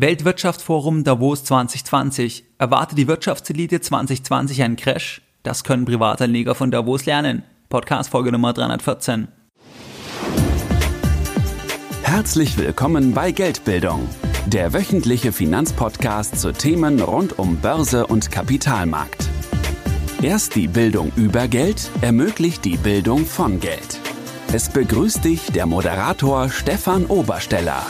Weltwirtschaftsforum Davos 2020. Erwarte die Wirtschaftselite 2020 einen Crash? Das können Privatanleger von Davos lernen. Podcast Folge Nummer 314. Herzlich willkommen bei Geldbildung, der wöchentliche Finanzpodcast zu Themen rund um Börse und Kapitalmarkt. Erst die Bildung über Geld ermöglicht die Bildung von Geld. Es begrüßt dich der Moderator Stefan Obersteller.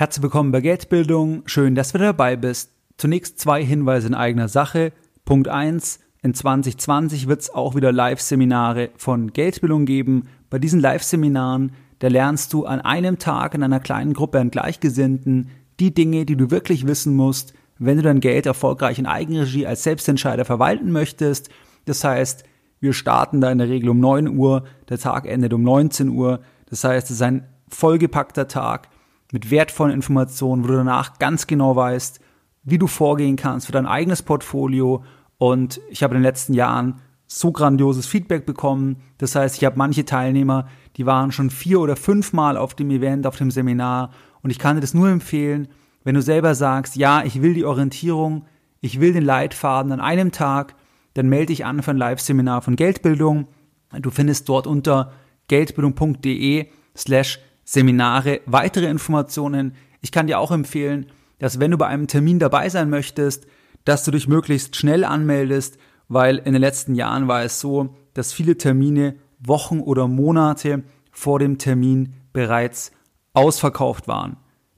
Herzlich willkommen bei Geldbildung. Schön, dass du dabei bist. Zunächst zwei Hinweise in eigener Sache. Punkt eins: In 2020 wird es auch wieder Live-Seminare von Geldbildung geben. Bei diesen Live-Seminaren, da lernst du an einem Tag in einer kleinen Gruppe an Gleichgesinnten die Dinge, die du wirklich wissen musst, wenn du dein Geld erfolgreich in Eigenregie als Selbstentscheider verwalten möchtest. Das heißt, wir starten da in der Regel um 9 Uhr, der Tag endet um 19 Uhr. Das heißt, es ist ein vollgepackter Tag mit wertvollen Informationen, wo du danach ganz genau weißt, wie du vorgehen kannst für dein eigenes Portfolio. Und ich habe in den letzten Jahren so grandioses Feedback bekommen. Das heißt, ich habe manche Teilnehmer, die waren schon vier oder fünfmal auf dem Event, auf dem Seminar. Und ich kann dir das nur empfehlen, wenn du selber sagst, ja, ich will die Orientierung, ich will den Leitfaden an einem Tag, dann melde dich an für ein Live-Seminar von Geldbildung. Du findest dort unter geldbildung.de slash Seminare, weitere Informationen. Ich kann dir auch empfehlen, dass wenn du bei einem Termin dabei sein möchtest, dass du dich möglichst schnell anmeldest, weil in den letzten Jahren war es so, dass viele Termine Wochen oder Monate vor dem Termin bereits ausverkauft waren.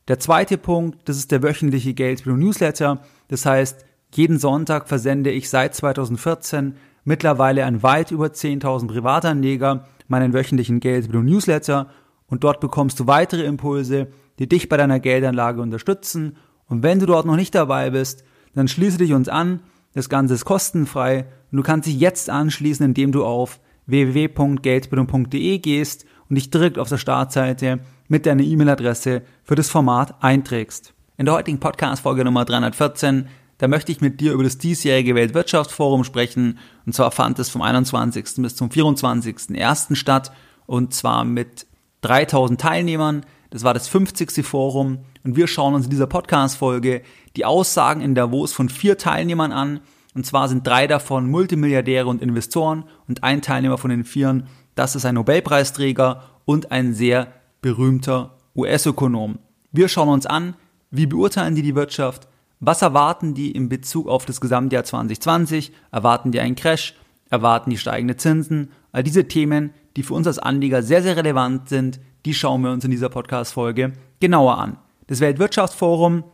Der zweite Punkt, das ist der wöchentliche Geldbildung Newsletter. Das heißt, jeden Sonntag versende ich seit 2014 mittlerweile an weit über 10.000 Privatanleger meinen wöchentlichen Geldbildung Newsletter und dort bekommst du weitere Impulse, die dich bei deiner Geldanlage unterstützen. Und wenn du dort noch nicht dabei bist, dann schließe dich uns an. Das Ganze ist kostenfrei und du kannst dich jetzt anschließen, indem du auf www.geldbildung.de gehst und dich direkt auf der Startseite mit deiner E-Mail-Adresse für das Format einträgst. In der heutigen Podcast-Folge Nummer 314 da möchte ich mit dir über das diesjährige Weltwirtschaftsforum sprechen. Und zwar fand es vom 21. bis zum 24.01. statt. Und zwar mit 3000 Teilnehmern. Das war das 50. Forum und wir schauen uns in dieser Podcast-Folge die Aussagen in Davos von vier Teilnehmern an. Und zwar sind drei davon Multimilliardäre und Investoren und ein Teilnehmer von den vieren, das ist ein Nobelpreisträger und ein sehr berühmter US-Ökonom. Wir schauen uns an, wie beurteilen die die Wirtschaft, was erwarten die in Bezug auf das Gesamtjahr 2020, erwarten die einen Crash, erwarten die steigende Zinsen, all diese Themen, die für uns als Anleger sehr, sehr relevant sind, die schauen wir uns in dieser Podcast-Folge genauer an. Das Weltwirtschaftsforum,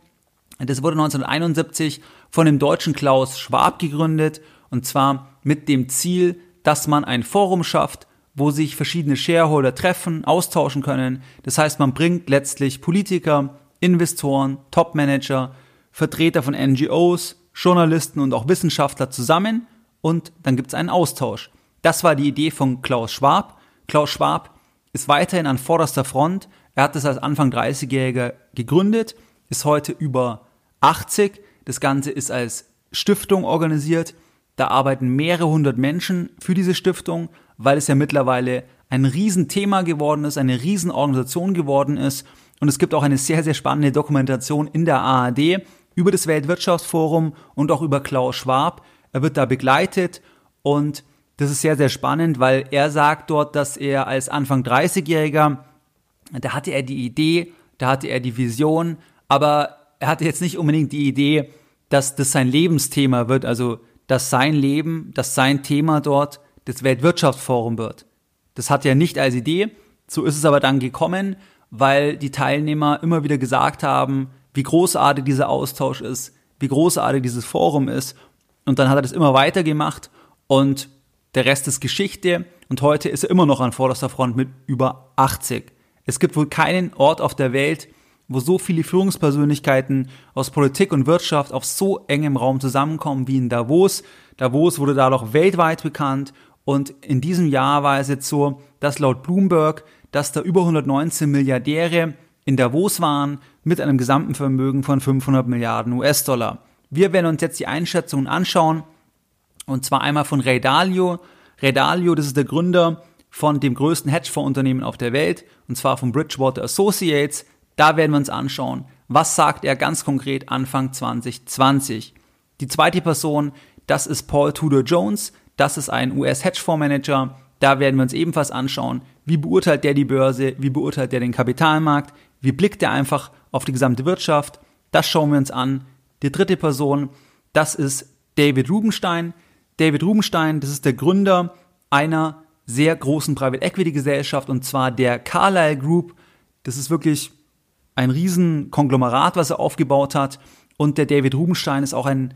das wurde 1971 von dem deutschen Klaus Schwab gegründet und zwar mit dem Ziel, dass man ein Forum schafft, wo sich verschiedene Shareholder treffen, austauschen können. Das heißt, man bringt letztlich Politiker, Investoren, Topmanager, Vertreter von NGOs, Journalisten und auch Wissenschaftler zusammen und dann gibt es einen Austausch. Das war die Idee von Klaus Schwab. Klaus Schwab ist weiterhin an vorderster Front. Er hat es als Anfang 30-Jähriger gegründet, ist heute über 80. Das Ganze ist als Stiftung organisiert. Da arbeiten mehrere hundert Menschen für diese Stiftung, weil es ja mittlerweile ein Riesenthema geworden ist, eine Riesenorganisation geworden ist. Und es gibt auch eine sehr, sehr spannende Dokumentation in der ARD über das Weltwirtschaftsforum und auch über Klaus Schwab. Er wird da begleitet und das ist sehr, sehr spannend, weil er sagt dort, dass er als Anfang 30-Jähriger, da hatte er die Idee, da hatte er die Vision, aber er hatte jetzt nicht unbedingt die Idee, dass das sein Lebensthema wird, also dass sein Leben, dass sein Thema dort das Weltwirtschaftsforum wird. Das hat er nicht als Idee, so ist es aber dann gekommen, weil die Teilnehmer immer wieder gesagt haben, wie großartig dieser Austausch ist, wie großartig dieses Forum ist. Und dann hat er das immer weiter gemacht und der Rest ist Geschichte und heute ist er immer noch an vorderster Front mit über 80. Es gibt wohl keinen Ort auf der Welt, wo so viele Führungspersönlichkeiten aus Politik und Wirtschaft auf so engem Raum zusammenkommen wie in Davos. Davos wurde dadurch weltweit bekannt und in diesem Jahr war es jetzt so, dass laut Bloomberg, dass da über 119 Milliardäre in Davos waren mit einem gesamten Vermögen von 500 Milliarden US-Dollar. Wir werden uns jetzt die Einschätzungen anschauen und zwar einmal von Ray Dalio. Ray Dalio, das ist der Gründer von dem größten Hedgefondsunternehmen auf der Welt, und zwar von Bridgewater Associates. Da werden wir uns anschauen, Was sagt er ganz konkret Anfang 2020? Die zweite Person, das ist Paul Tudor Jones. Das ist ein US-Hedgefondsmanager. Da werden wir uns ebenfalls anschauen, wie beurteilt der die Börse, wie beurteilt der den Kapitalmarkt, wie blickt er einfach auf die gesamte Wirtschaft. Das schauen wir uns an. Die dritte Person, das ist David Rubenstein. David Rubenstein, das ist der Gründer einer sehr großen Private Equity Gesellschaft und zwar der Carlyle Group. Das ist wirklich ein riesen Konglomerat, was er aufgebaut hat. Und der David Rubenstein ist auch ein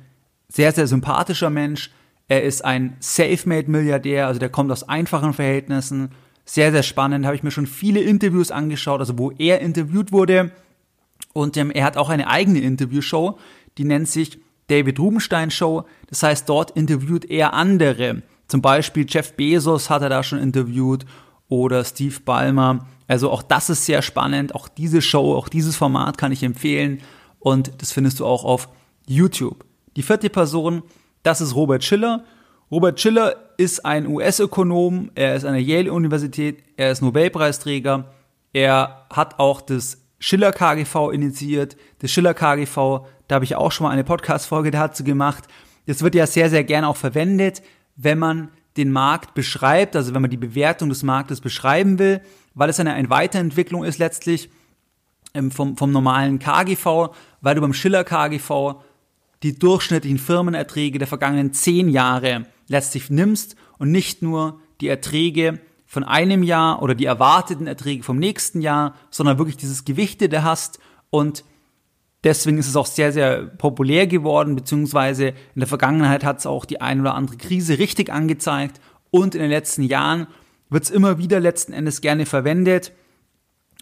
sehr, sehr sympathischer Mensch. Er ist ein Selfmade-Milliardär, also der kommt aus einfachen Verhältnissen. Sehr, sehr spannend. Habe ich mir schon viele Interviews angeschaut, also wo er interviewt wurde. Und ähm, er hat auch eine eigene Interviewshow, die nennt sich David Rubenstein Show. Das heißt, dort interviewt er andere. Zum Beispiel Jeff Bezos hat er da schon interviewt oder Steve Ballmer. Also auch das ist sehr spannend. Auch diese Show, auch dieses Format kann ich empfehlen. Und das findest du auch auf YouTube. Die vierte Person, das ist Robert Schiller. Robert Schiller ist ein US-Ökonom. Er ist an der Yale-Universität. Er ist Nobelpreisträger. Er hat auch das Schiller KGV initiiert. Das Schiller KGV, da habe ich auch schon mal eine Podcast-Folge dazu gemacht. Das wird ja sehr, sehr gerne auch verwendet, wenn man den Markt beschreibt, also wenn man die Bewertung des Marktes beschreiben will, weil es eine, eine Weiterentwicklung ist letztlich ähm, vom, vom normalen KGV, weil du beim Schiller KGV die durchschnittlichen Firmenerträge der vergangenen zehn Jahre letztlich nimmst und nicht nur die Erträge von einem Jahr oder die erwarteten Erträge vom nächsten Jahr, sondern wirklich dieses Gewichtete hast und deswegen ist es auch sehr, sehr populär geworden, beziehungsweise in der Vergangenheit hat es auch die ein oder andere Krise richtig angezeigt und in den letzten Jahren wird es immer wieder letzten Endes gerne verwendet,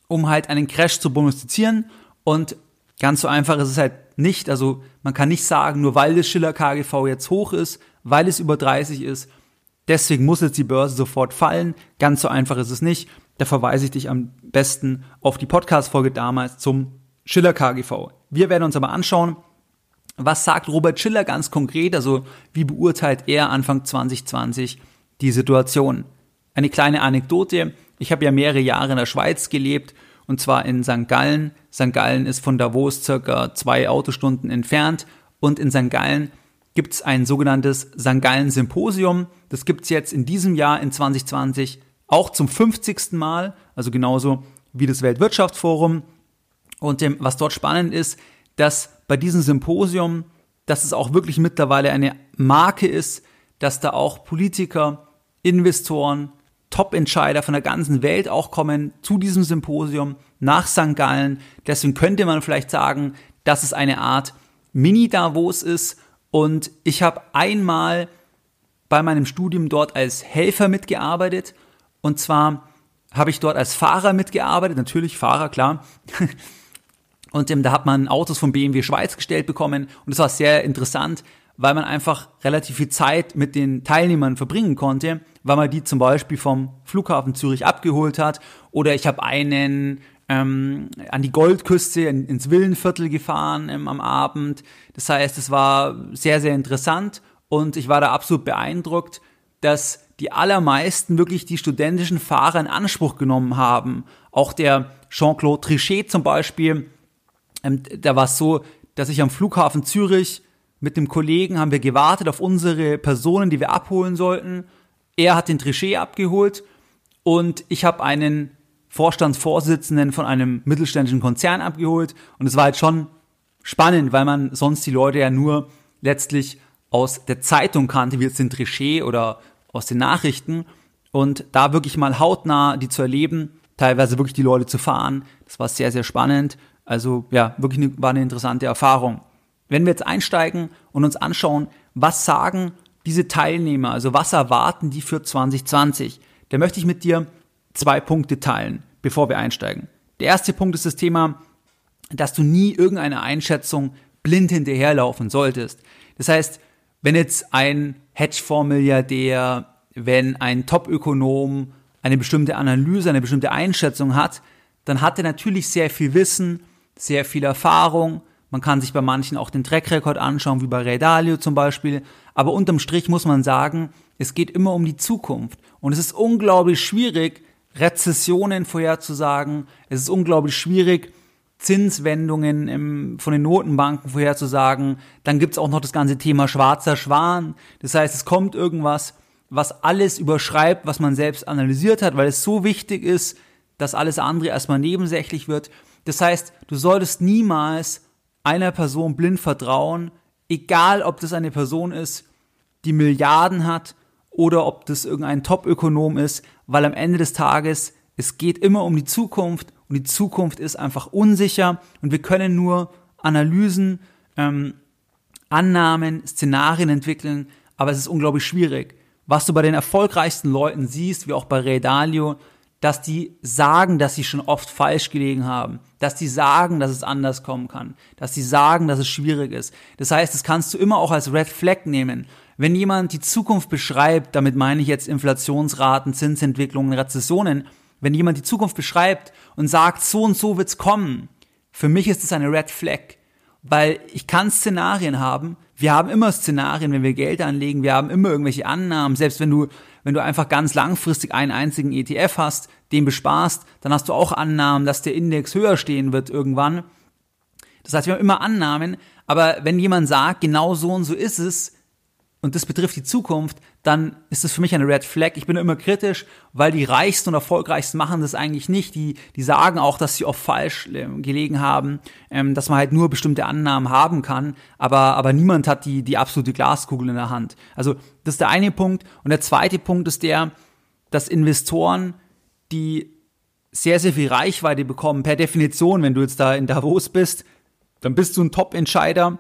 um halt einen Crash zu prognostizieren und ganz so einfach ist es halt nicht, also man kann nicht sagen, nur weil das Schiller KGV jetzt hoch ist, weil es über 30 ist, Deswegen muss jetzt die Börse sofort fallen. Ganz so einfach ist es nicht. Da verweise ich dich am besten auf die Podcast-Folge damals zum Schiller KGV. Wir werden uns aber anschauen, was sagt Robert Schiller ganz konkret, also wie beurteilt er Anfang 2020 die Situation. Eine kleine Anekdote. Ich habe ja mehrere Jahre in der Schweiz gelebt und zwar in St. Gallen. St. Gallen ist von Davos circa zwei Autostunden entfernt und in St. Gallen gibt es ein sogenanntes St. Gallen Symposium. Das gibt es jetzt in diesem Jahr, in 2020, auch zum 50. Mal, also genauso wie das Weltwirtschaftsforum. Und dem, was dort spannend ist, dass bei diesem Symposium, dass es auch wirklich mittlerweile eine Marke ist, dass da auch Politiker, Investoren, Top-Entscheider von der ganzen Welt auch kommen zu diesem Symposium nach St. Gallen. Deswegen könnte man vielleicht sagen, dass es eine Art Mini-Davos ist und ich habe einmal bei meinem Studium dort als Helfer mitgearbeitet. Und zwar habe ich dort als Fahrer mitgearbeitet, natürlich Fahrer, klar. Und ähm, da hat man Autos von BMW Schweiz gestellt bekommen. Und das war sehr interessant, weil man einfach relativ viel Zeit mit den Teilnehmern verbringen konnte, weil man die zum Beispiel vom Flughafen Zürich abgeholt hat. Oder ich habe einen ähm, an die Goldküste, in, ins Villenviertel gefahren ähm, am Abend. Das heißt, es war sehr, sehr interessant und ich war da absolut beeindruckt, dass die allermeisten wirklich die studentischen Fahrer in Anspruch genommen haben. Auch der Jean-Claude Trichet zum Beispiel, ähm, da war es so, dass ich am Flughafen Zürich mit dem Kollegen haben wir gewartet auf unsere Personen, die wir abholen sollten. Er hat den Trichet abgeholt und ich habe einen Vorstandsvorsitzenden von einem mittelständischen Konzern abgeholt. Und es war halt schon spannend, weil man sonst die Leute ja nur letztlich aus der Zeitung kannte, wie jetzt den Trichet oder aus den Nachrichten. Und da wirklich mal hautnah die zu erleben, teilweise wirklich die Leute zu fahren, das war sehr, sehr spannend. Also ja, wirklich eine, war eine interessante Erfahrung. Wenn wir jetzt einsteigen und uns anschauen, was sagen diese Teilnehmer, also was erwarten die für 2020, da möchte ich mit dir zwei Punkte teilen, bevor wir einsteigen. Der erste Punkt ist das Thema, dass du nie irgendeine Einschätzung blind hinterherlaufen solltest. Das heißt, wenn jetzt ein Hedgefonds-Milliardär, wenn ein Top-Ökonom eine bestimmte Analyse, eine bestimmte Einschätzung hat, dann hat er natürlich sehr viel Wissen, sehr viel Erfahrung. Man kann sich bei manchen auch den Track-Record anschauen, wie bei Ray Dalio zum Beispiel. Aber unterm Strich muss man sagen, es geht immer um die Zukunft. Und es ist unglaublich schwierig, Rezessionen vorherzusagen. Es ist unglaublich schwierig Zinswendungen im, von den Notenbanken vorherzusagen. Dann gibt's auch noch das ganze Thema schwarzer Schwan. Das heißt, es kommt irgendwas, was alles überschreibt, was man selbst analysiert hat, weil es so wichtig ist, dass alles andere erstmal nebensächlich wird. Das heißt, du solltest niemals einer Person blind vertrauen, egal ob das eine Person ist, die Milliarden hat oder ob das irgendein Top-Ökonom ist, weil am Ende des Tages es geht immer um die Zukunft und die Zukunft ist einfach unsicher und wir können nur Analysen, ähm, Annahmen, Szenarien entwickeln, aber es ist unglaublich schwierig. Was du bei den erfolgreichsten Leuten siehst, wie auch bei Ray Dalio, dass die sagen, dass sie schon oft falsch gelegen haben, dass die sagen, dass es anders kommen kann, dass sie sagen, dass es schwierig ist. Das heißt, das kannst du immer auch als Red Flag nehmen. Wenn jemand die Zukunft beschreibt, damit meine ich jetzt Inflationsraten, Zinsentwicklungen, Rezessionen, wenn jemand die Zukunft beschreibt und sagt, so und so wird's kommen, für mich ist es eine Red Flag. Weil ich kann Szenarien haben. Wir haben immer Szenarien, wenn wir Geld anlegen. Wir haben immer irgendwelche Annahmen. Selbst wenn du, wenn du einfach ganz langfristig einen einzigen ETF hast, den besparst, dann hast du auch Annahmen, dass der Index höher stehen wird irgendwann. Das heißt, wir haben immer Annahmen. Aber wenn jemand sagt, genau so und so ist es, und das betrifft die Zukunft, dann ist das für mich eine Red Flag. Ich bin immer kritisch, weil die Reichsten und Erfolgreichsten machen das eigentlich nicht. Die, die sagen auch, dass sie oft falsch äh, gelegen haben, ähm, dass man halt nur bestimmte Annahmen haben kann, aber, aber niemand hat die, die absolute Glaskugel in der Hand. Also das ist der eine Punkt. Und der zweite Punkt ist der, dass Investoren, die sehr, sehr viel Reichweite bekommen, per Definition, wenn du jetzt da in Davos bist, dann bist du ein Top-Entscheider,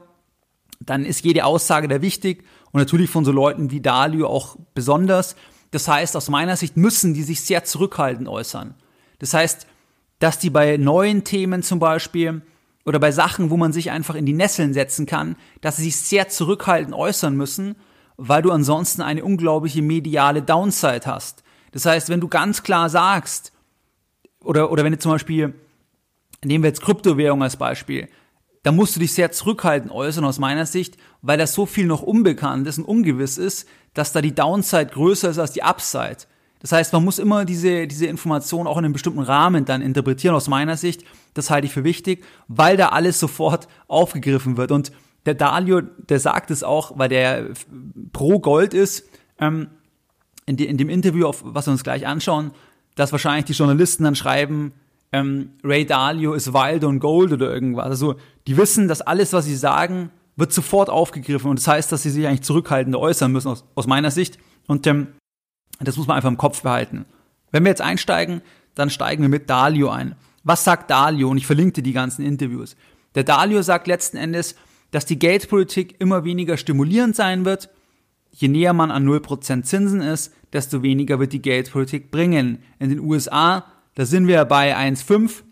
dann ist jede Aussage da wichtig und natürlich von so Leuten wie Dalio auch besonders. Das heißt, aus meiner Sicht müssen die sich sehr zurückhaltend äußern. Das heißt, dass die bei neuen Themen zum Beispiel oder bei Sachen, wo man sich einfach in die Nesseln setzen kann, dass sie sich sehr zurückhaltend äußern müssen, weil du ansonsten eine unglaubliche mediale Downside hast. Das heißt, wenn du ganz klar sagst, oder, oder wenn du zum Beispiel, nehmen wir jetzt Kryptowährung als Beispiel, da musst du dich sehr zurückhaltend äußern aus meiner Sicht, weil da so viel noch unbekannt ist und ungewiss ist, dass da die Downside größer ist als die Upside. Das heißt, man muss immer diese, diese Information auch in einem bestimmten Rahmen dann interpretieren aus meiner Sicht. Das halte ich für wichtig, weil da alles sofort aufgegriffen wird. Und der Dalio, der sagt es auch, weil der pro Gold ist, ähm, in, de, in dem Interview, auf was wir uns gleich anschauen, dass wahrscheinlich die Journalisten dann schreiben, ähm, Ray Dalio ist wild on gold oder irgendwas. Also die wissen, dass alles, was sie sagen, wird sofort aufgegriffen und das heißt, dass sie sich eigentlich zurückhaltend äußern müssen aus, aus meiner Sicht und ähm, das muss man einfach im Kopf behalten. Wenn wir jetzt einsteigen, dann steigen wir mit Dalio ein. Was sagt Dalio? Und ich verlinkte die ganzen Interviews. Der Dalio sagt letzten Endes, dass die Geldpolitik immer weniger stimulierend sein wird. Je näher man an 0% Zinsen ist, desto weniger wird die Geldpolitik bringen. In den USA da sind wir bei 1,5.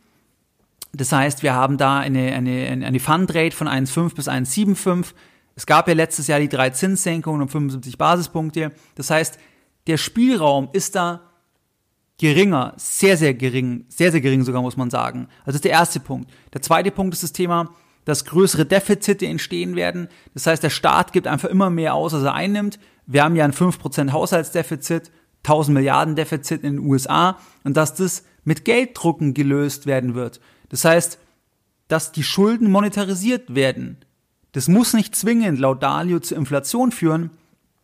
Das heißt, wir haben da eine, eine, eine Fundrate von 1,5 bis 1,75. Es gab ja letztes Jahr die drei Zinssenkungen um 75 Basispunkte. Das heißt, der Spielraum ist da geringer, sehr, sehr gering, sehr, sehr gering sogar, muss man sagen. Also das ist der erste Punkt. Der zweite Punkt ist das Thema, dass größere Defizite entstehen werden. Das heißt, der Staat gibt einfach immer mehr aus, als er einnimmt. Wir haben ja ein 5% Haushaltsdefizit, 1000 Milliarden Defizit in den USA und dass das mit Gelddrucken gelöst werden wird. Das heißt, dass die Schulden monetarisiert werden. Das muss nicht zwingend laut Dalio zur Inflation führen,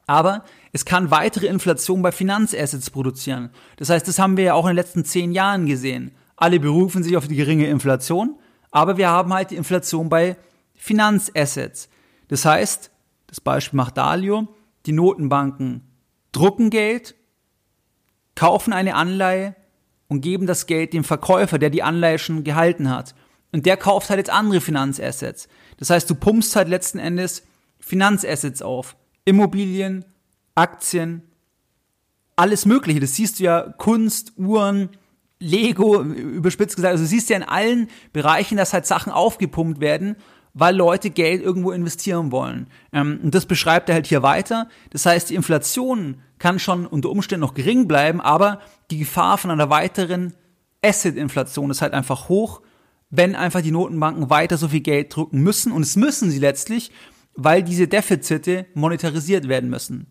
aber es kann weitere Inflation bei Finanzassets produzieren. Das heißt, das haben wir ja auch in den letzten zehn Jahren gesehen. Alle berufen sich auf die geringe Inflation, aber wir haben halt die Inflation bei Finanzassets. Das heißt, das Beispiel macht Dalio, die Notenbanken drucken Geld, kaufen eine Anleihe, und geben das Geld dem Verkäufer, der die Anleihe schon gehalten hat. Und der kauft halt jetzt andere Finanzassets. Das heißt, du pumpst halt letzten Endes Finanzassets auf. Immobilien, Aktien, alles Mögliche. Das siehst du ja Kunst, Uhren, Lego, überspitzt gesagt. Also du siehst ja in allen Bereichen, dass halt Sachen aufgepumpt werden, weil Leute Geld irgendwo investieren wollen. Ähm, und das beschreibt er halt hier weiter. Das heißt, die Inflation kann schon unter Umständen noch gering bleiben, aber die Gefahr von einer weiteren Asset-Inflation ist halt einfach hoch, wenn einfach die Notenbanken weiter so viel Geld drucken müssen. Und es müssen sie letztlich, weil diese Defizite monetarisiert werden müssen.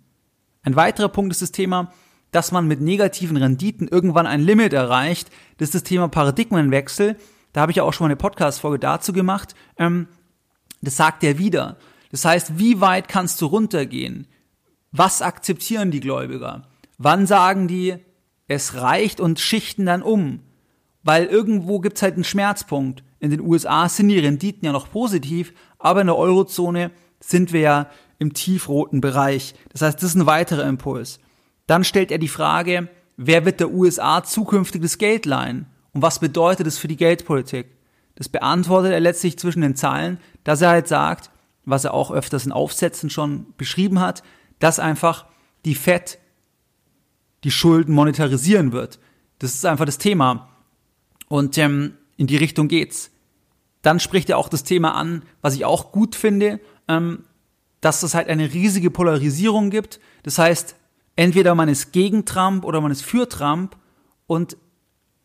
Ein weiterer Punkt ist das Thema, dass man mit negativen Renditen irgendwann ein Limit erreicht. Das ist das Thema Paradigmenwechsel. Da habe ich ja auch schon mal eine Podcast-Folge dazu gemacht. Ähm, das sagt er wieder. Das heißt, wie weit kannst du runtergehen? Was akzeptieren die Gläubiger? Wann sagen die, es reicht und schichten dann um? Weil irgendwo gibt's halt einen Schmerzpunkt. In den USA sind die Renditen ja noch positiv, aber in der Eurozone sind wir ja im tiefroten Bereich. Das heißt, das ist ein weiterer Impuls. Dann stellt er die Frage, wer wird der USA zukünftiges Geld leihen? Und was bedeutet das für die Geldpolitik? Das beantwortet er letztlich zwischen den Zeilen, dass er halt sagt, was er auch öfters in Aufsätzen schon beschrieben hat, dass einfach die Fed die Schulden monetarisieren wird. Das ist einfach das Thema. Und ähm, in die Richtung geht's. Dann spricht er auch das Thema an, was ich auch gut finde, ähm, dass es halt eine riesige Polarisierung gibt. Das heißt, entweder man ist gegen Trump oder man ist für Trump und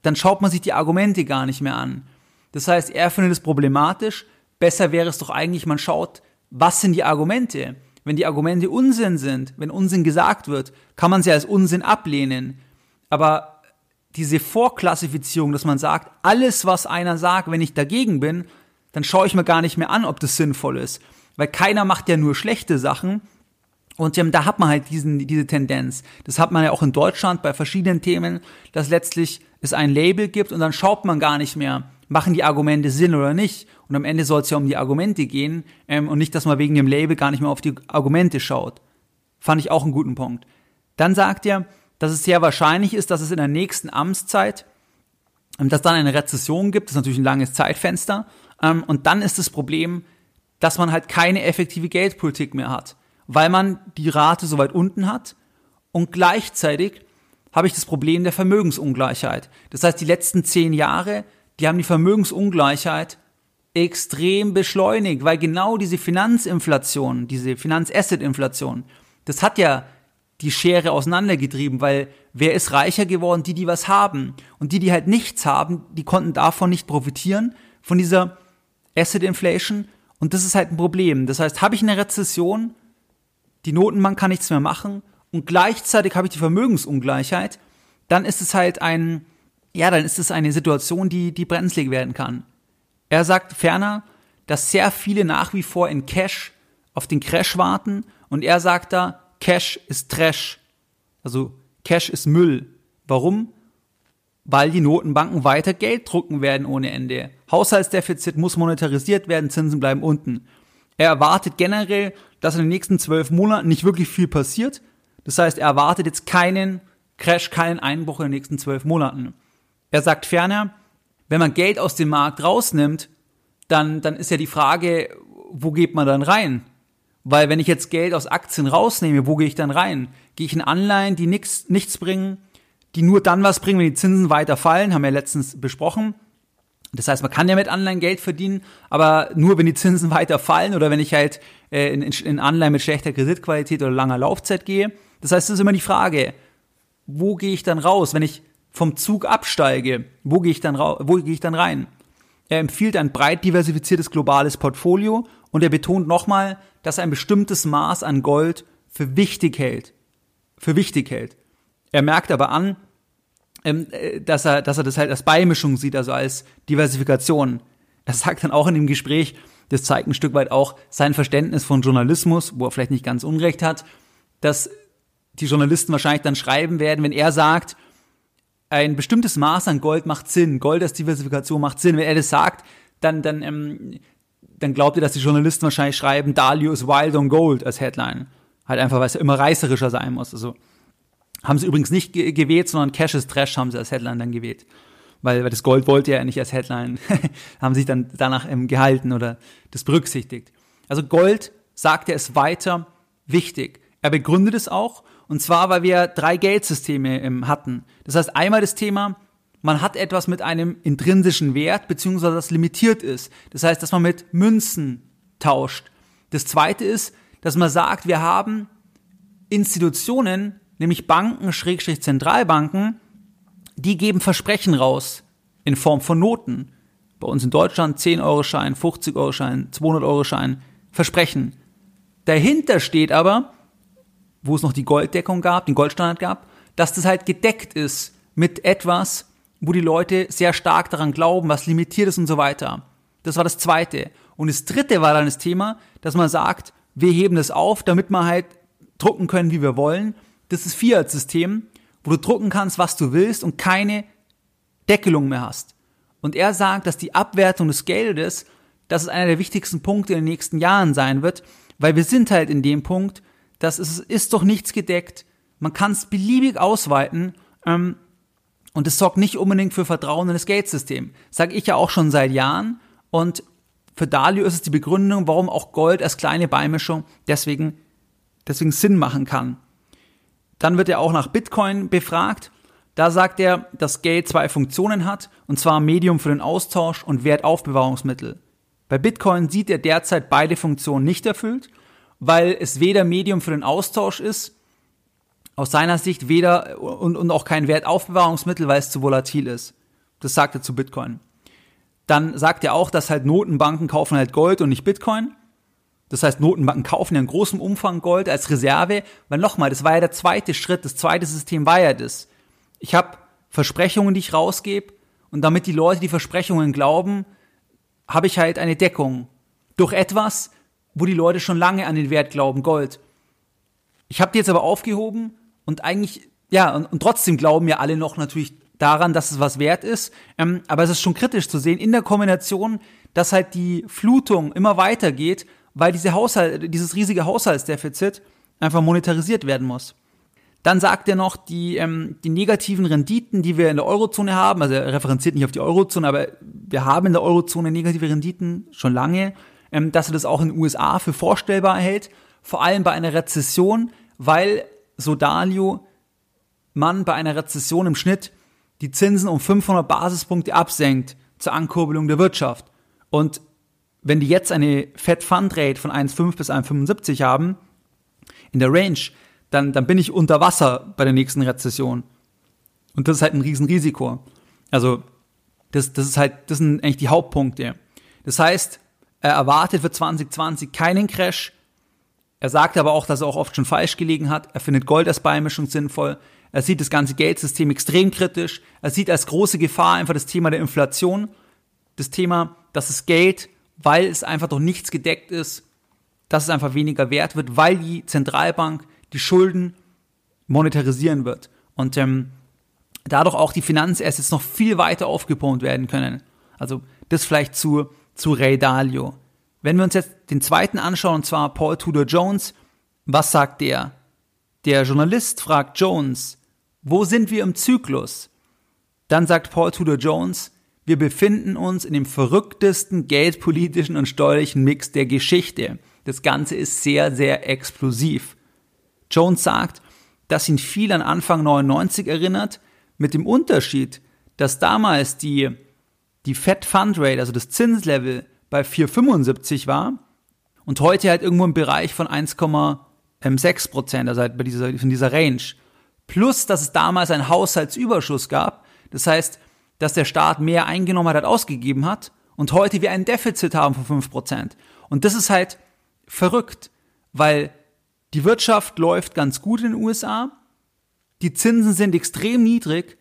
dann schaut man sich die Argumente gar nicht mehr an. Das heißt, er findet es problematisch. Besser wäre es doch eigentlich, man schaut, was sind die Argumente? Wenn die Argumente Unsinn sind, wenn Unsinn gesagt wird, kann man sie als Unsinn ablehnen. Aber diese Vorklassifizierung, dass man sagt, alles, was einer sagt, wenn ich dagegen bin, dann schaue ich mir gar nicht mehr an, ob das sinnvoll ist. Weil keiner macht ja nur schlechte Sachen. Und da hat man halt diesen, diese Tendenz. Das hat man ja auch in Deutschland bei verschiedenen Themen, dass letztlich es ein Label gibt und dann schaut man gar nicht mehr, machen die Argumente Sinn oder nicht. Und am Ende soll es ja um die Argumente gehen ähm, und nicht, dass man wegen dem Label gar nicht mehr auf die Argumente schaut. Fand ich auch einen guten Punkt. Dann sagt er, dass es sehr wahrscheinlich ist, dass es in der nächsten Amtszeit, ähm, dass dann eine Rezession gibt. Das ist natürlich ein langes Zeitfenster. Ähm, und dann ist das Problem, dass man halt keine effektive Geldpolitik mehr hat, weil man die Rate so weit unten hat und gleichzeitig habe ich das Problem der Vermögensungleichheit. Das heißt, die letzten zehn Jahre, die haben die Vermögensungleichheit extrem beschleunigt, weil genau diese Finanzinflation, diese Finanzasset-Inflation, das hat ja die Schere auseinandergetrieben, weil wer ist reicher geworden? Die, die was haben. Und die, die halt nichts haben, die konnten davon nicht profitieren, von dieser Asset Inflation. Und das ist halt ein Problem. Das heißt, habe ich eine Rezession, die Notenbank kann nichts mehr machen und gleichzeitig habe ich die Vermögensungleichheit, dann ist es halt ein, ja, dann ist es eine Situation, die, die brenzlig werden kann. Er sagt ferner, dass sehr viele nach wie vor in Cash auf den Crash warten und er sagt da, Cash ist Trash. Also Cash ist Müll. Warum? Weil die Notenbanken weiter Geld drucken werden ohne Ende. Haushaltsdefizit muss monetarisiert werden, Zinsen bleiben unten. Er erwartet generell, dass in den nächsten zwölf Monaten nicht wirklich viel passiert. Das heißt, er erwartet jetzt keinen Crash, keinen Einbruch in den nächsten zwölf Monaten. Er sagt ferner, wenn man Geld aus dem Markt rausnimmt, dann, dann ist ja die Frage, wo geht man dann rein? Weil wenn ich jetzt Geld aus Aktien rausnehme, wo gehe ich dann rein? Gehe ich in Anleihen, die nix, nichts bringen, die nur dann was bringen, wenn die Zinsen weiter fallen, haben wir letztens besprochen. Das heißt, man kann ja mit Anleihen Geld verdienen, aber nur wenn die Zinsen weiter fallen oder wenn ich halt äh, in Anleihen mit schlechter Kreditqualität oder langer Laufzeit gehe. Das heißt, es ist immer die Frage, wo gehe ich dann raus, wenn ich vom Zug absteige, wo gehe ich dann, wo gehe ich dann rein? Er empfiehlt ein breit diversifiziertes globales Portfolio und er betont nochmal, dass er ein bestimmtes Maß an Gold für wichtig hält. Für wichtig hält. Er merkt aber an, ähm, äh, dass er, dass er das halt als Beimischung sieht, also als Diversifikation. Er sagt dann auch in dem Gespräch, das zeigt ein Stück weit auch sein Verständnis von Journalismus, wo er vielleicht nicht ganz Unrecht hat, dass die Journalisten wahrscheinlich dann schreiben werden, wenn er sagt, ein bestimmtes Maß an Gold macht Sinn, Gold als Diversifikation macht Sinn. Wenn er das sagt, dann, dann, ähm, dann glaubt ihr, dass die Journalisten wahrscheinlich schreiben, Dalio ist wild on gold als Headline. Halt einfach, weil es ja immer reißerischer sein muss. Also haben sie übrigens nicht ge gewählt, sondern Cash is Trash haben sie als Headline dann gewählt. Weil, weil das Gold wollte er nicht als Headline. haben sich dann danach ähm, gehalten oder das berücksichtigt. Also Gold, sagt er, ist weiter wichtig. Er begründet es auch und zwar, weil wir drei Geldsysteme ähm, hatten. Das heißt, einmal das Thema, man hat etwas mit einem intrinsischen Wert, beziehungsweise das limitiert ist. Das heißt, dass man mit Münzen tauscht. Das zweite ist, dass man sagt, wir haben Institutionen, nämlich Banken, Schrägstrich Zentralbanken, die geben Versprechen raus in Form von Noten. Bei uns in Deutschland 10-Euro-Schein, 50-Euro-Schein, 200-Euro-Schein, Versprechen. Dahinter steht aber, wo es noch die Golddeckung gab, den Goldstandard gab, dass das halt gedeckt ist mit etwas, wo die Leute sehr stark daran glauben, was limitiert ist und so weiter. Das war das zweite. Und das dritte war dann das Thema, dass man sagt, wir heben das auf, damit wir halt drucken können, wie wir wollen. Das ist Fiat-System, wo du drucken kannst, was du willst und keine Deckelung mehr hast. Und er sagt, dass die Abwertung des Geldes, das ist einer der wichtigsten Punkte in den nächsten Jahren sein wird, weil wir sind halt in dem Punkt, dass es ist doch nichts gedeckt. Man kann es beliebig ausweiten ähm, und es sorgt nicht unbedingt für Vertrauen in das Geldsystem. Sage ich ja auch schon seit Jahren. Und für Dalio ist es die Begründung, warum auch Gold als kleine Beimischung deswegen, deswegen Sinn machen kann. Dann wird er auch nach Bitcoin befragt. Da sagt er, dass Geld zwei Funktionen hat, und zwar Medium für den Austausch und Wertaufbewahrungsmittel. Bei Bitcoin sieht er derzeit beide Funktionen nicht erfüllt, weil es weder Medium für den Austausch ist, aus seiner Sicht weder und, und auch kein Wertaufbewahrungsmittel, weil es zu volatil ist. Das sagt er zu Bitcoin. Dann sagt er auch, dass halt Notenbanken kaufen halt Gold und nicht Bitcoin. Das heißt, Notenbanken kaufen ja in großem Umfang Gold als Reserve, weil nochmal, das war ja der zweite Schritt, das zweite System war ja das. Ich habe Versprechungen, die ich rausgebe, und damit die Leute die Versprechungen glauben, habe ich halt eine Deckung durch etwas, wo die Leute schon lange an den Wert glauben, Gold. Ich habe die jetzt aber aufgehoben und eigentlich, ja, und, und trotzdem glauben ja alle noch natürlich daran, dass es was wert ist. Ähm, aber es ist schon kritisch zu sehen in der Kombination, dass halt die Flutung immer weitergeht, weil diese Haushalt, dieses riesige Haushaltsdefizit einfach monetarisiert werden muss. Dann sagt er noch, die, ähm, die negativen Renditen, die wir in der Eurozone haben, also er referenziert nicht auf die Eurozone, aber wir haben in der Eurozone negative Renditen schon lange, ähm, dass er das auch in den USA für vorstellbar hält, vor allem bei einer Rezession, weil, so Dalio, man bei einer Rezession im Schnitt die Zinsen um 500 Basispunkte absenkt zur Ankurbelung der Wirtschaft. Und wenn die jetzt eine Fed Fund Rate von 1,5 bis 1,75 haben, in der Range, dann, dann bin ich unter Wasser bei der nächsten Rezession. Und das ist halt ein Riesenrisiko. Also, das, das ist halt, das sind eigentlich die Hauptpunkte. Das heißt, er erwartet für 2020 keinen Crash. Er sagt aber auch, dass er auch oft schon falsch gelegen hat. Er findet Gold als Beimischung sinnvoll. Er sieht das ganze Geldsystem extrem kritisch. Er sieht als große Gefahr einfach das Thema der Inflation. Das Thema, dass das Geld, weil es einfach doch nichts gedeckt ist, dass es einfach weniger wert wird, weil die Zentralbank die Schulden monetarisieren wird. Und ähm, dadurch auch die Finanzassets noch viel weiter aufgepumpt werden können. Also das vielleicht zu, zu Ray Dalio. Wenn wir uns jetzt den zweiten anschauen, und zwar Paul Tudor Jones, was sagt der? Der Journalist fragt Jones, wo sind wir im Zyklus? Dann sagt Paul Tudor Jones, wir befinden uns in dem verrücktesten geldpolitischen und steuerlichen Mix der Geschichte. Das Ganze ist sehr, sehr explosiv. Jones sagt, dass ihn viel an Anfang 99 erinnert, mit dem Unterschied, dass damals die, die Fed Fund Rate, also das Zinslevel, bei 4,75 war und heute halt irgendwo im Bereich von 1,6 Prozent, also halt bei dieser, in dieser Range. Plus, dass es damals einen Haushaltsüberschuss gab. Das heißt, dass der Staat mehr eingenommen hat, als ausgegeben hat und heute wir ein Defizit haben von 5 Prozent. Und das ist halt verrückt, weil die Wirtschaft läuft ganz gut in den USA. Die Zinsen sind extrem niedrig.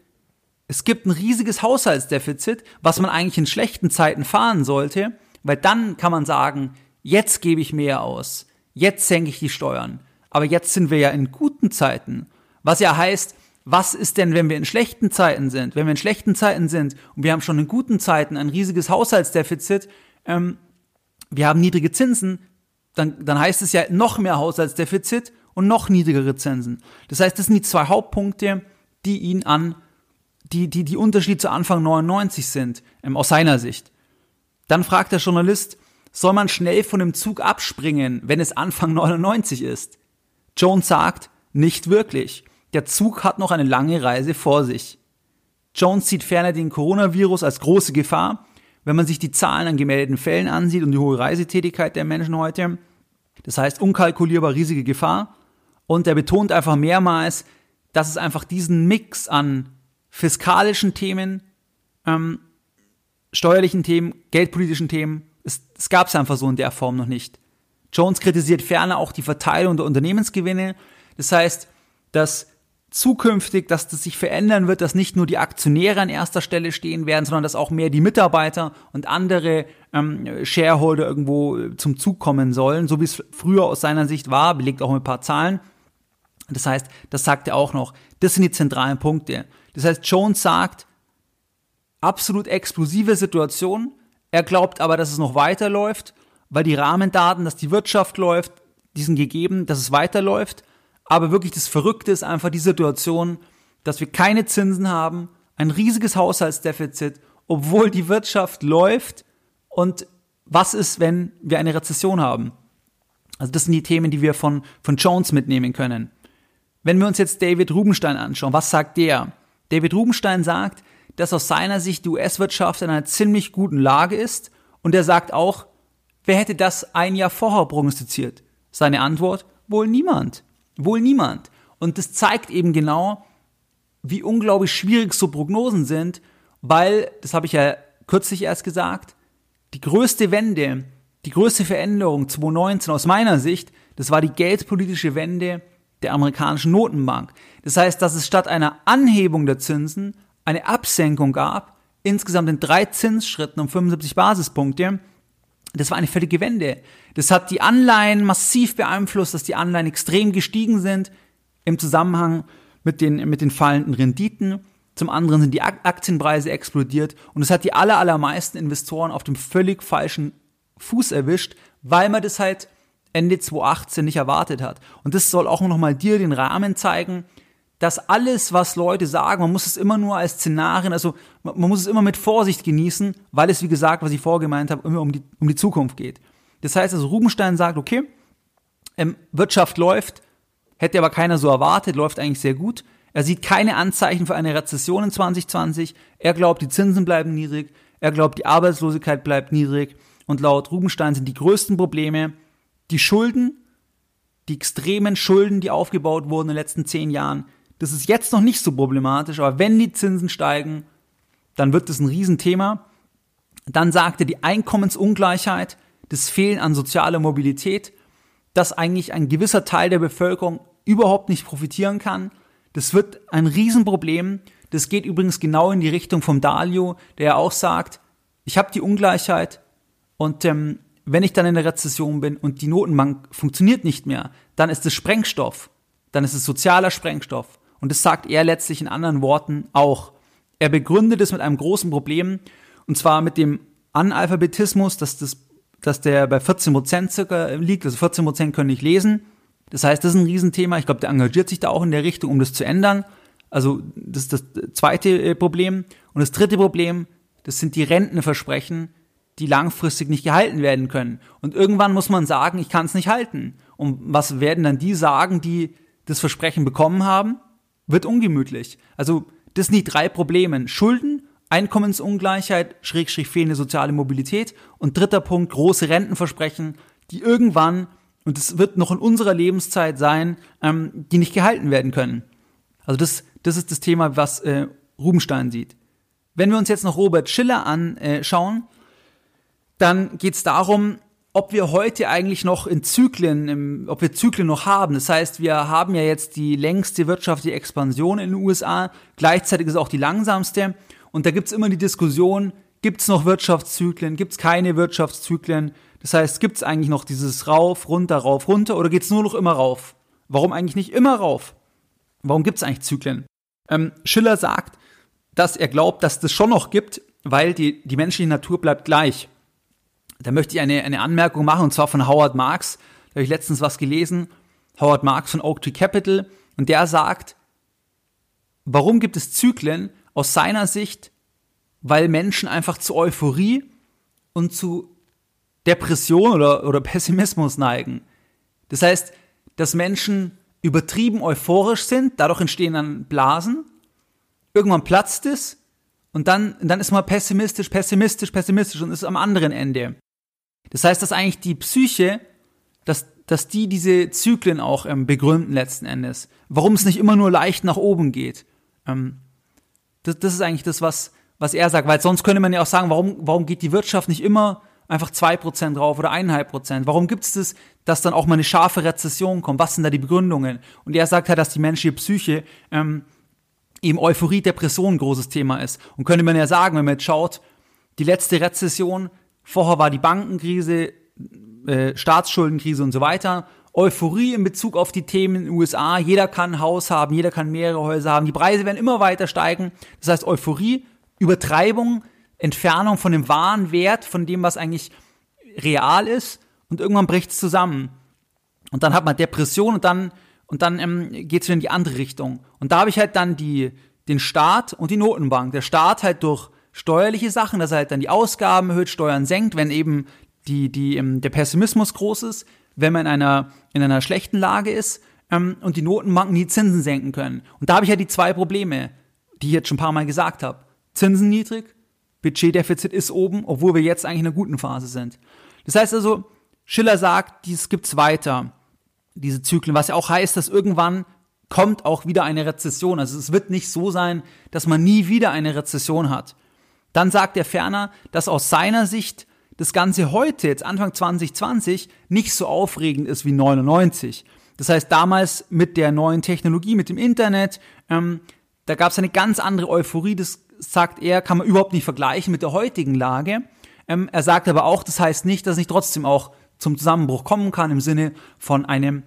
Es gibt ein riesiges Haushaltsdefizit, was man eigentlich in schlechten Zeiten fahren sollte, weil dann kann man sagen, jetzt gebe ich mehr aus, jetzt senke ich die Steuern. Aber jetzt sind wir ja in guten Zeiten. Was ja heißt, was ist denn, wenn wir in schlechten Zeiten sind? Wenn wir in schlechten Zeiten sind und wir haben schon in guten Zeiten ein riesiges Haushaltsdefizit, ähm, wir haben niedrige Zinsen, dann, dann heißt es ja noch mehr Haushaltsdefizit und noch niedrigere Zinsen. Das heißt, das sind die zwei Hauptpunkte, die ihn an, die, die, die Unterschied zu Anfang 99 sind, ähm, aus seiner Sicht. Dann fragt der Journalist, soll man schnell von dem Zug abspringen, wenn es Anfang 99 ist? Jones sagt, nicht wirklich. Der Zug hat noch eine lange Reise vor sich. Jones sieht ferner den Coronavirus als große Gefahr. Wenn man sich die Zahlen an gemeldeten Fällen ansieht und die hohe Reisetätigkeit der Menschen heute, das heißt, unkalkulierbar riesige Gefahr. Und er betont einfach mehrmals, dass es einfach diesen Mix an fiskalischen Themen, ähm, steuerlichen Themen, geldpolitischen Themen, es, es gab es einfach so in der Form noch nicht. Jones kritisiert ferner auch die Verteilung der Unternehmensgewinne. Das heißt, dass zukünftig, dass das sich verändern wird, dass nicht nur die Aktionäre an erster Stelle stehen werden, sondern dass auch mehr die Mitarbeiter und andere ähm, Shareholder irgendwo äh, zum Zug kommen sollen, so wie es früher aus seiner Sicht war, belegt auch mit ein paar Zahlen. Das heißt, das sagt er auch noch. Das sind die zentralen Punkte. Das heißt, Jones sagt, absolut explosive Situation. Er glaubt aber, dass es noch weiterläuft, weil die Rahmendaten, dass die Wirtschaft läuft, die sind gegeben, dass es weiterläuft. Aber wirklich das Verrückte ist einfach die Situation, dass wir keine Zinsen haben, ein riesiges Haushaltsdefizit, obwohl die Wirtschaft läuft. Und was ist, wenn wir eine Rezession haben? Also das sind die Themen, die wir von, von Jones mitnehmen können. Wenn wir uns jetzt David Rubenstein anschauen, was sagt der? David Rubenstein sagt, dass aus seiner Sicht die US-Wirtschaft in einer ziemlich guten Lage ist und er sagt auch, wer hätte das ein Jahr vorher prognostiziert? Seine Antwort, wohl niemand. Wohl niemand. Und das zeigt eben genau, wie unglaublich schwierig so Prognosen sind, weil, das habe ich ja kürzlich erst gesagt, die größte Wende, die größte Veränderung 2019 aus meiner Sicht, das war die geldpolitische Wende der amerikanischen Notenbank. Das heißt, dass es statt einer Anhebung der Zinsen eine Absenkung gab, insgesamt in drei Zinsschritten um 75 Basispunkte. Das war eine völlige Wende. Das hat die Anleihen massiv beeinflusst, dass die Anleihen extrem gestiegen sind im Zusammenhang mit den, mit den fallenden Renditen. Zum anderen sind die Aktienpreise explodiert und es hat die aller, allermeisten Investoren auf dem völlig falschen Fuß erwischt, weil man das halt Ende 2018 nicht erwartet hat. Und das soll auch nochmal dir den Rahmen zeigen, dass alles, was Leute sagen, man muss es immer nur als Szenarien, also man muss es immer mit Vorsicht genießen, weil es, wie gesagt, was ich vorher gemeint habe, immer um die, um die Zukunft geht. Das heißt also, Rubenstein sagt, okay, ähm, Wirtschaft läuft, hätte aber keiner so erwartet, läuft eigentlich sehr gut. Er sieht keine Anzeichen für eine Rezession in 2020. Er glaubt, die Zinsen bleiben niedrig. Er glaubt, die Arbeitslosigkeit bleibt niedrig. Und laut Rubenstein sind die größten Probleme die Schulden, die extremen Schulden, die aufgebaut wurden in den letzten zehn Jahren, das ist jetzt noch nicht so problematisch, aber wenn die Zinsen steigen, dann wird das ein Riesenthema. Dann sagte die Einkommensungleichheit, das Fehlen an sozialer Mobilität, dass eigentlich ein gewisser Teil der Bevölkerung überhaupt nicht profitieren kann. Das wird ein Riesenproblem. Das geht übrigens genau in die Richtung vom Dalio, der ja auch sagt, ich habe die Ungleichheit und ähm, wenn ich dann in der Rezession bin und die Notenbank funktioniert nicht mehr, dann ist es Sprengstoff, dann ist es sozialer Sprengstoff. Und das sagt er letztlich in anderen Worten auch. Er begründet es mit einem großen Problem, und zwar mit dem Analphabetismus, dass, das, dass der bei 14 Prozent circa liegt, also 14 Prozent können nicht lesen. Das heißt, das ist ein Riesenthema. Ich glaube, der engagiert sich da auch in der Richtung, um das zu ändern. Also das ist das zweite äh, Problem. Und das dritte Problem, das sind die Rentenversprechen, die langfristig nicht gehalten werden können. Und irgendwann muss man sagen, ich kann es nicht halten. Und was werden dann die sagen, die das Versprechen bekommen haben? Wird ungemütlich. Also das sind die drei Probleme. Schulden, Einkommensungleichheit, Schrägstrich fehlende soziale Mobilität und dritter Punkt, große Rentenversprechen, die irgendwann, und es wird noch in unserer Lebenszeit sein, ähm, die nicht gehalten werden können. Also das, das ist das Thema, was äh, Rubenstein sieht. Wenn wir uns jetzt noch Robert Schiller anschauen, dann geht es darum, ob wir heute eigentlich noch in Zyklen, im, ob wir Zyklen noch haben. Das heißt, wir haben ja jetzt die längste wirtschaftliche Expansion in den USA, gleichzeitig ist es auch die langsamste. Und da gibt's immer die Diskussion, gibt's noch Wirtschaftszyklen, gibt's keine Wirtschaftszyklen? Das heißt, gibt's eigentlich noch dieses rauf, runter, rauf, runter oder geht's nur noch immer rauf? Warum eigentlich nicht immer rauf? Warum gibt's eigentlich Zyklen? Ähm, Schiller sagt, dass er glaubt, dass das schon noch gibt, weil die, die menschliche Natur bleibt gleich. Da möchte ich eine, eine Anmerkung machen, und zwar von Howard Marks. Da habe ich letztens was gelesen. Howard Marks von Oak Tree Capital. Und der sagt, warum gibt es Zyklen? Aus seiner Sicht, weil Menschen einfach zu Euphorie und zu Depression oder, oder Pessimismus neigen. Das heißt, dass Menschen übertrieben euphorisch sind, dadurch entstehen dann Blasen, irgendwann platzt es und dann, dann ist man pessimistisch, pessimistisch, pessimistisch und ist am anderen Ende. Das heißt, dass eigentlich die Psyche, dass, dass die diese Zyklen auch ähm, begründen letzten Endes. Warum es nicht immer nur leicht nach oben geht. Ähm, das, das ist eigentlich das, was, was er sagt. Weil sonst könnte man ja auch sagen, warum, warum geht die Wirtschaft nicht immer einfach zwei Prozent drauf oder eineinhalb Prozent? Warum gibt es das, dass dann auch mal eine scharfe Rezession kommt? Was sind da die Begründungen? Und er sagt halt, dass die menschliche Psyche ähm, eben Euphorie, Depression ein großes Thema ist. Und könnte man ja sagen, wenn man jetzt schaut, die letzte Rezession, vorher war die Bankenkrise, äh, Staatsschuldenkrise und so weiter. Euphorie in Bezug auf die Themen in den USA. Jeder kann ein Haus haben, jeder kann mehrere Häuser haben. Die Preise werden immer weiter steigen. Das heißt Euphorie, Übertreibung, Entfernung von dem wahren Wert, von dem, was eigentlich real ist. Und irgendwann bricht es zusammen. Und dann hat man Depression und dann, und dann ähm, geht es wieder in die andere Richtung. Und da habe ich halt dann die, den Staat und die Notenbank. Der Staat halt durch steuerliche Sachen, dass er halt dann die Ausgaben erhöht, Steuern senkt, wenn eben die, die, ähm, der Pessimismus groß ist, wenn man in einer, in einer schlechten Lage ist ähm, und die Notenbanken die Zinsen senken können. Und da habe ich ja die zwei Probleme, die ich jetzt schon ein paar Mal gesagt habe. Zinsen niedrig, Budgetdefizit ist oben, obwohl wir jetzt eigentlich in einer guten Phase sind. Das heißt also, Schiller sagt, dies gibt's weiter, diese Zyklen, was ja auch heißt, dass irgendwann kommt auch wieder eine Rezession. Also es wird nicht so sein, dass man nie wieder eine Rezession hat. Dann sagt er ferner, dass aus seiner Sicht das Ganze heute, jetzt Anfang 2020, nicht so aufregend ist wie 99. Das heißt, damals mit der neuen Technologie, mit dem Internet, ähm, da gab es eine ganz andere Euphorie, das sagt er, kann man überhaupt nicht vergleichen mit der heutigen Lage. Ähm, er sagt aber auch, das heißt nicht, dass es nicht trotzdem auch zum Zusammenbruch kommen kann im Sinne von einem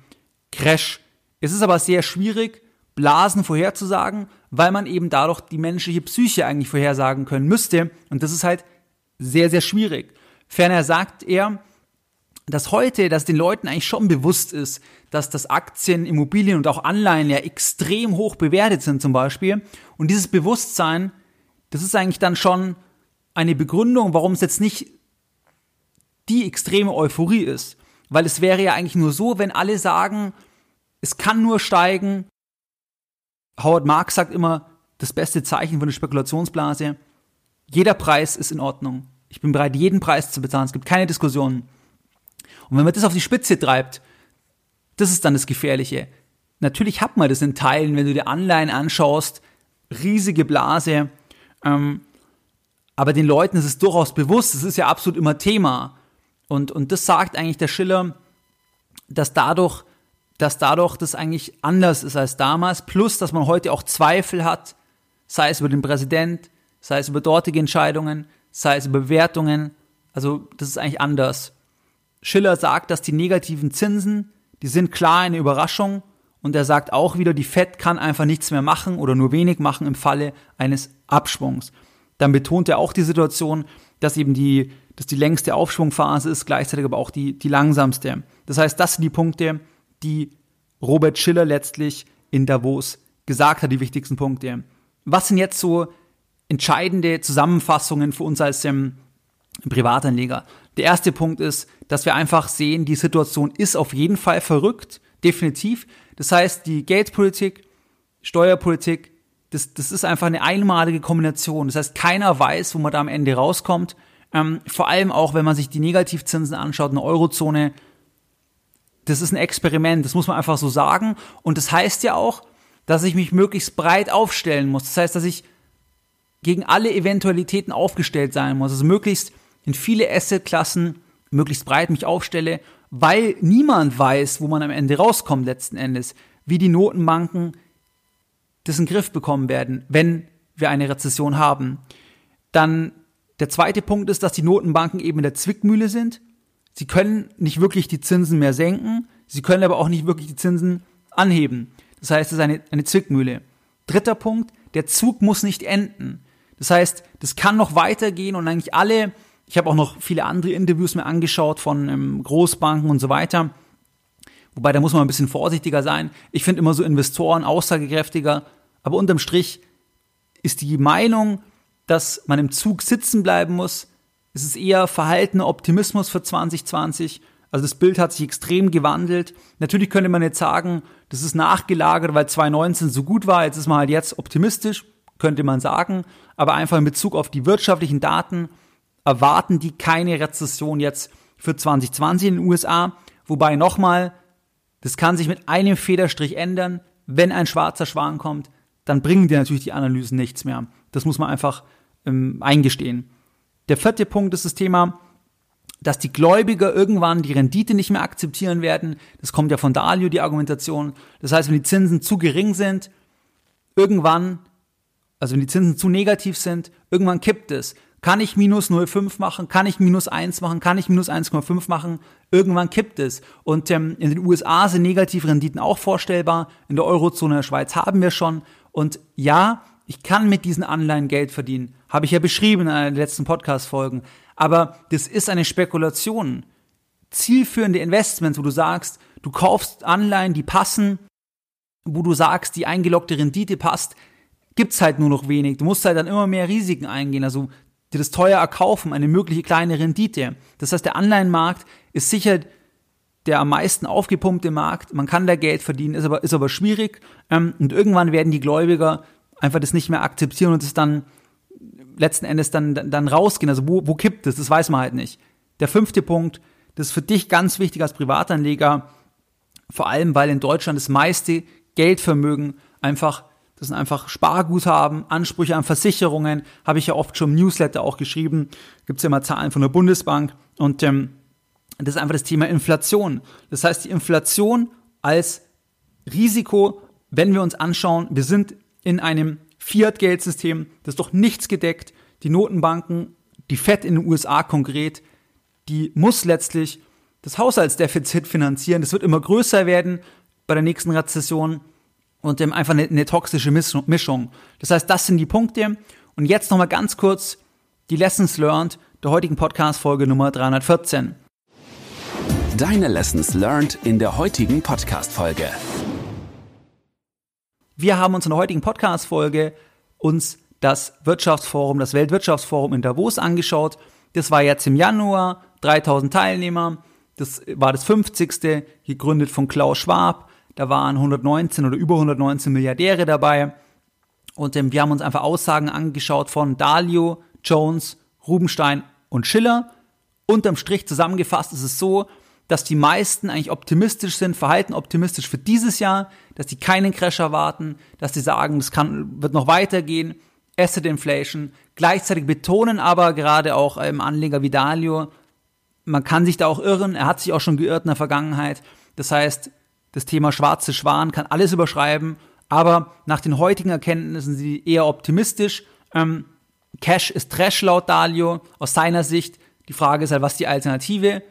Crash. Es ist aber sehr schwierig, Blasen vorherzusagen, weil man eben dadurch die menschliche Psyche eigentlich vorhersagen können müsste. Und das ist halt sehr, sehr schwierig. Ferner sagt er, dass heute, dass den Leuten eigentlich schon bewusst ist, dass das Aktien, Immobilien und auch Anleihen ja extrem hoch bewertet sind zum Beispiel. Und dieses Bewusstsein, das ist eigentlich dann schon eine Begründung, warum es jetzt nicht die extreme Euphorie ist. Weil es wäre ja eigentlich nur so, wenn alle sagen, es kann nur steigen. Howard Marks sagt immer, das beste Zeichen von der Spekulationsblase, jeder Preis ist in Ordnung. Ich bin bereit, jeden Preis zu bezahlen. Es gibt keine Diskussionen. Und wenn man das auf die Spitze treibt, das ist dann das Gefährliche. Natürlich hat man das in Teilen, wenn du dir Anleihen anschaust, riesige Blase. Ähm, aber den Leuten ist es durchaus bewusst, es ist ja absolut immer Thema. Und, und das sagt eigentlich der Schiller, dass dadurch, dass dadurch das eigentlich anders ist als damals, plus dass man heute auch Zweifel hat, sei es über den Präsident, sei es über dortige Entscheidungen, sei es über Bewertungen. Also das ist eigentlich anders. Schiller sagt, dass die negativen Zinsen, die sind klar eine Überraschung und er sagt auch wieder, die Fed kann einfach nichts mehr machen oder nur wenig machen im Falle eines Abschwungs. Dann betont er auch die Situation, dass eben die, dass die längste Aufschwungphase ist, gleichzeitig aber auch die, die langsamste. Das heißt, das sind die Punkte, die Robert Schiller letztlich in Davos gesagt hat, die wichtigsten Punkte. Was sind jetzt so entscheidende Zusammenfassungen für uns als ähm, Privatanleger. Der erste Punkt ist, dass wir einfach sehen, die Situation ist auf jeden Fall verrückt, definitiv. Das heißt, die Geldpolitik, Steuerpolitik, das, das ist einfach eine einmalige Kombination. Das heißt, keiner weiß, wo man da am Ende rauskommt. Ähm, vor allem auch, wenn man sich die Negativzinsen anschaut in der Eurozone. Das ist ein Experiment, das muss man einfach so sagen. Und das heißt ja auch, dass ich mich möglichst breit aufstellen muss. Das heißt, dass ich gegen alle Eventualitäten aufgestellt sein muss. Also möglichst in viele Assetklassen möglichst breit mich aufstelle, weil niemand weiß, wo man am Ende rauskommt letzten Endes, wie die Notenbanken das in den Griff bekommen werden, wenn wir eine Rezession haben. Dann der zweite Punkt ist, dass die Notenbanken eben in der Zwickmühle sind. Sie können nicht wirklich die Zinsen mehr senken, sie können aber auch nicht wirklich die Zinsen anheben. Das heißt, es ist eine, eine Zwickmühle. Dritter Punkt, der Zug muss nicht enden. Das heißt, das kann noch weitergehen und eigentlich alle, ich habe auch noch viele andere Interviews mir angeschaut von ähm, Großbanken und so weiter. Wobei, da muss man ein bisschen vorsichtiger sein. Ich finde immer so Investoren aussagekräftiger. Aber unterm Strich ist die Meinung, dass man im Zug sitzen bleiben muss. Es ist eher verhaltener Optimismus für 2020. Also das Bild hat sich extrem gewandelt. Natürlich könnte man jetzt sagen, das ist nachgelagert, weil 2019 so gut war. Jetzt ist man halt jetzt optimistisch könnte man sagen. Aber einfach in Bezug auf die wirtschaftlichen Daten erwarten die keine Rezession jetzt für 2020 in den USA. Wobei nochmal, das kann sich mit einem Federstrich ändern. Wenn ein schwarzer Schwan kommt, dann bringen dir natürlich die Analysen nichts mehr. Das muss man einfach ähm, eingestehen. Der vierte Punkt ist das Thema dass die Gläubiger irgendwann die Rendite nicht mehr akzeptieren werden. Das kommt ja von Dalio, die Argumentation. Das heißt, wenn die Zinsen zu gering sind, irgendwann, also wenn die Zinsen zu negativ sind, irgendwann kippt es. Kann ich minus 0,5 machen? Kann ich minus 1 machen? Kann ich minus 1,5 machen? Irgendwann kippt es. Und ähm, in den USA sind negative Renditen auch vorstellbar. In der Eurozone der Schweiz haben wir schon. Und ja, ich kann mit diesen Anleihen Geld verdienen. Habe ich ja beschrieben in einer der letzten Podcast-Folgen. Aber das ist eine Spekulation. Zielführende Investments, wo du sagst, du kaufst Anleihen, die passen, wo du sagst, die eingeloggte Rendite passt, gibt's halt nur noch wenig. Du musst halt dann immer mehr Risiken eingehen. Also dir das teuer erkaufen, eine mögliche kleine Rendite. Das heißt, der Anleihenmarkt ist sicher der am meisten aufgepumpte Markt. Man kann da Geld verdienen, ist aber, ist aber schwierig. Ähm, und irgendwann werden die Gläubiger einfach das nicht mehr akzeptieren und es dann letzten Endes dann, dann, rausgehen. Also wo, wo kippt es? Das weiß man halt nicht. Der fünfte Punkt, das ist für dich ganz wichtig als Privatanleger, vor allem weil in Deutschland das meiste Geldvermögen einfach das sind einfach Sparguthaben, Ansprüche an Versicherungen, habe ich ja oft schon im Newsletter auch geschrieben. Gibt es ja mal Zahlen von der Bundesbank. Und ähm, das ist einfach das Thema Inflation. Das heißt, die Inflation als Risiko, wenn wir uns anschauen, wir sind in einem Fiat-Geldsystem, das ist doch nichts gedeckt. Die Notenbanken, die Fed in den USA konkret, die muss letztlich das Haushaltsdefizit finanzieren. Das wird immer größer werden bei der nächsten Rezession und ähm, einfach eine, eine toxische Mischung. Das heißt, das sind die Punkte. Und jetzt nochmal ganz kurz die Lessons learned der heutigen Podcast-Folge Nummer 314. Deine Lessons learned in der heutigen Podcast-Folge. Wir haben uns in der heutigen Podcast-Folge uns das Wirtschaftsforum, das Weltwirtschaftsforum in Davos angeschaut. Das war jetzt im Januar, 3000 Teilnehmer. Das war das 50. gegründet von Klaus Schwab. Da waren 119 oder über 119 Milliardäre dabei. Und ähm, wir haben uns einfach Aussagen angeschaut von Dalio, Jones, Rubenstein und Schiller. Unterm Strich zusammengefasst ist es so, dass die meisten eigentlich optimistisch sind, verhalten optimistisch für dieses Jahr, dass die keinen Crash erwarten, dass sie sagen, das kann, wird noch weitergehen, Asset Inflation. Gleichzeitig betonen aber gerade auch ähm, Anleger Dalio, man kann sich da auch irren, er hat sich auch schon geirrt in der Vergangenheit. Das heißt, das Thema schwarze Schwan kann alles überschreiben, aber nach den heutigen Erkenntnissen sind sie eher optimistisch. Ähm, Cash ist Trash laut Dalio, aus seiner Sicht. Die Frage ist halt, was die Alternative?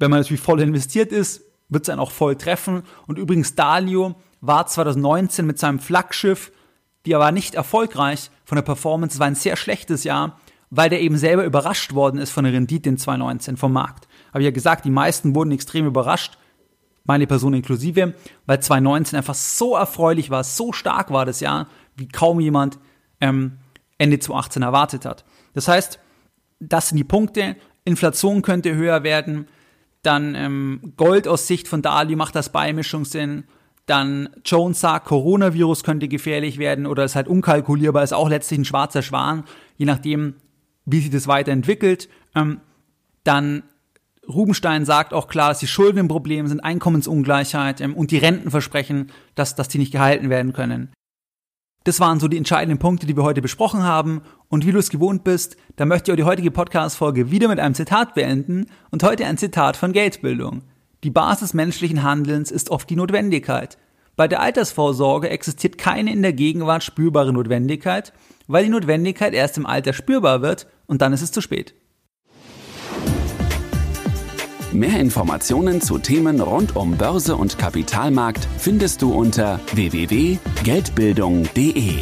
Wenn man natürlich voll investiert ist, wird es einen auch voll treffen. Und übrigens, Dalio war 2019 mit seinem Flaggschiff, die war nicht erfolgreich von der Performance, es war ein sehr schlechtes Jahr, weil der eben selber überrascht worden ist von der Rendite in 2019 vom Markt. Habe ich ja gesagt, die meisten wurden extrem überrascht meine Person inklusive, weil 2019 einfach so erfreulich war, so stark war das Jahr, wie kaum jemand ähm, Ende 2018 erwartet hat. Das heißt, das sind die Punkte. Inflation könnte höher werden. Dann ähm, Gold aus Sicht von Dali macht das Beimischung Sinn. Dann Jones sagt, Coronavirus könnte gefährlich werden oder ist halt unkalkulierbar, ist auch letztlich ein schwarzer Schwan, je nachdem, wie sich das weiterentwickelt. Ähm, dann Rubenstein sagt auch klar, dass die Schulden ein Problem sind, Einkommensungleichheit ähm, und die Rentenversprechen, dass, dass die nicht gehalten werden können. Das waren so die entscheidenden Punkte, die wir heute besprochen haben. Und wie du es gewohnt bist, da möchte ich auch die heutige Podcast-Folge wieder mit einem Zitat beenden und heute ein Zitat von Geldbildung. Die Basis menschlichen Handelns ist oft die Notwendigkeit. Bei der Altersvorsorge existiert keine in der Gegenwart spürbare Notwendigkeit, weil die Notwendigkeit erst im Alter spürbar wird und dann ist es zu spät. Mehr Informationen zu Themen rund um Börse und Kapitalmarkt findest du unter www.geldbildung.de.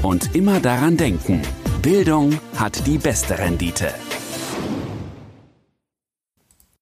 Und immer daran denken, Bildung hat die beste Rendite.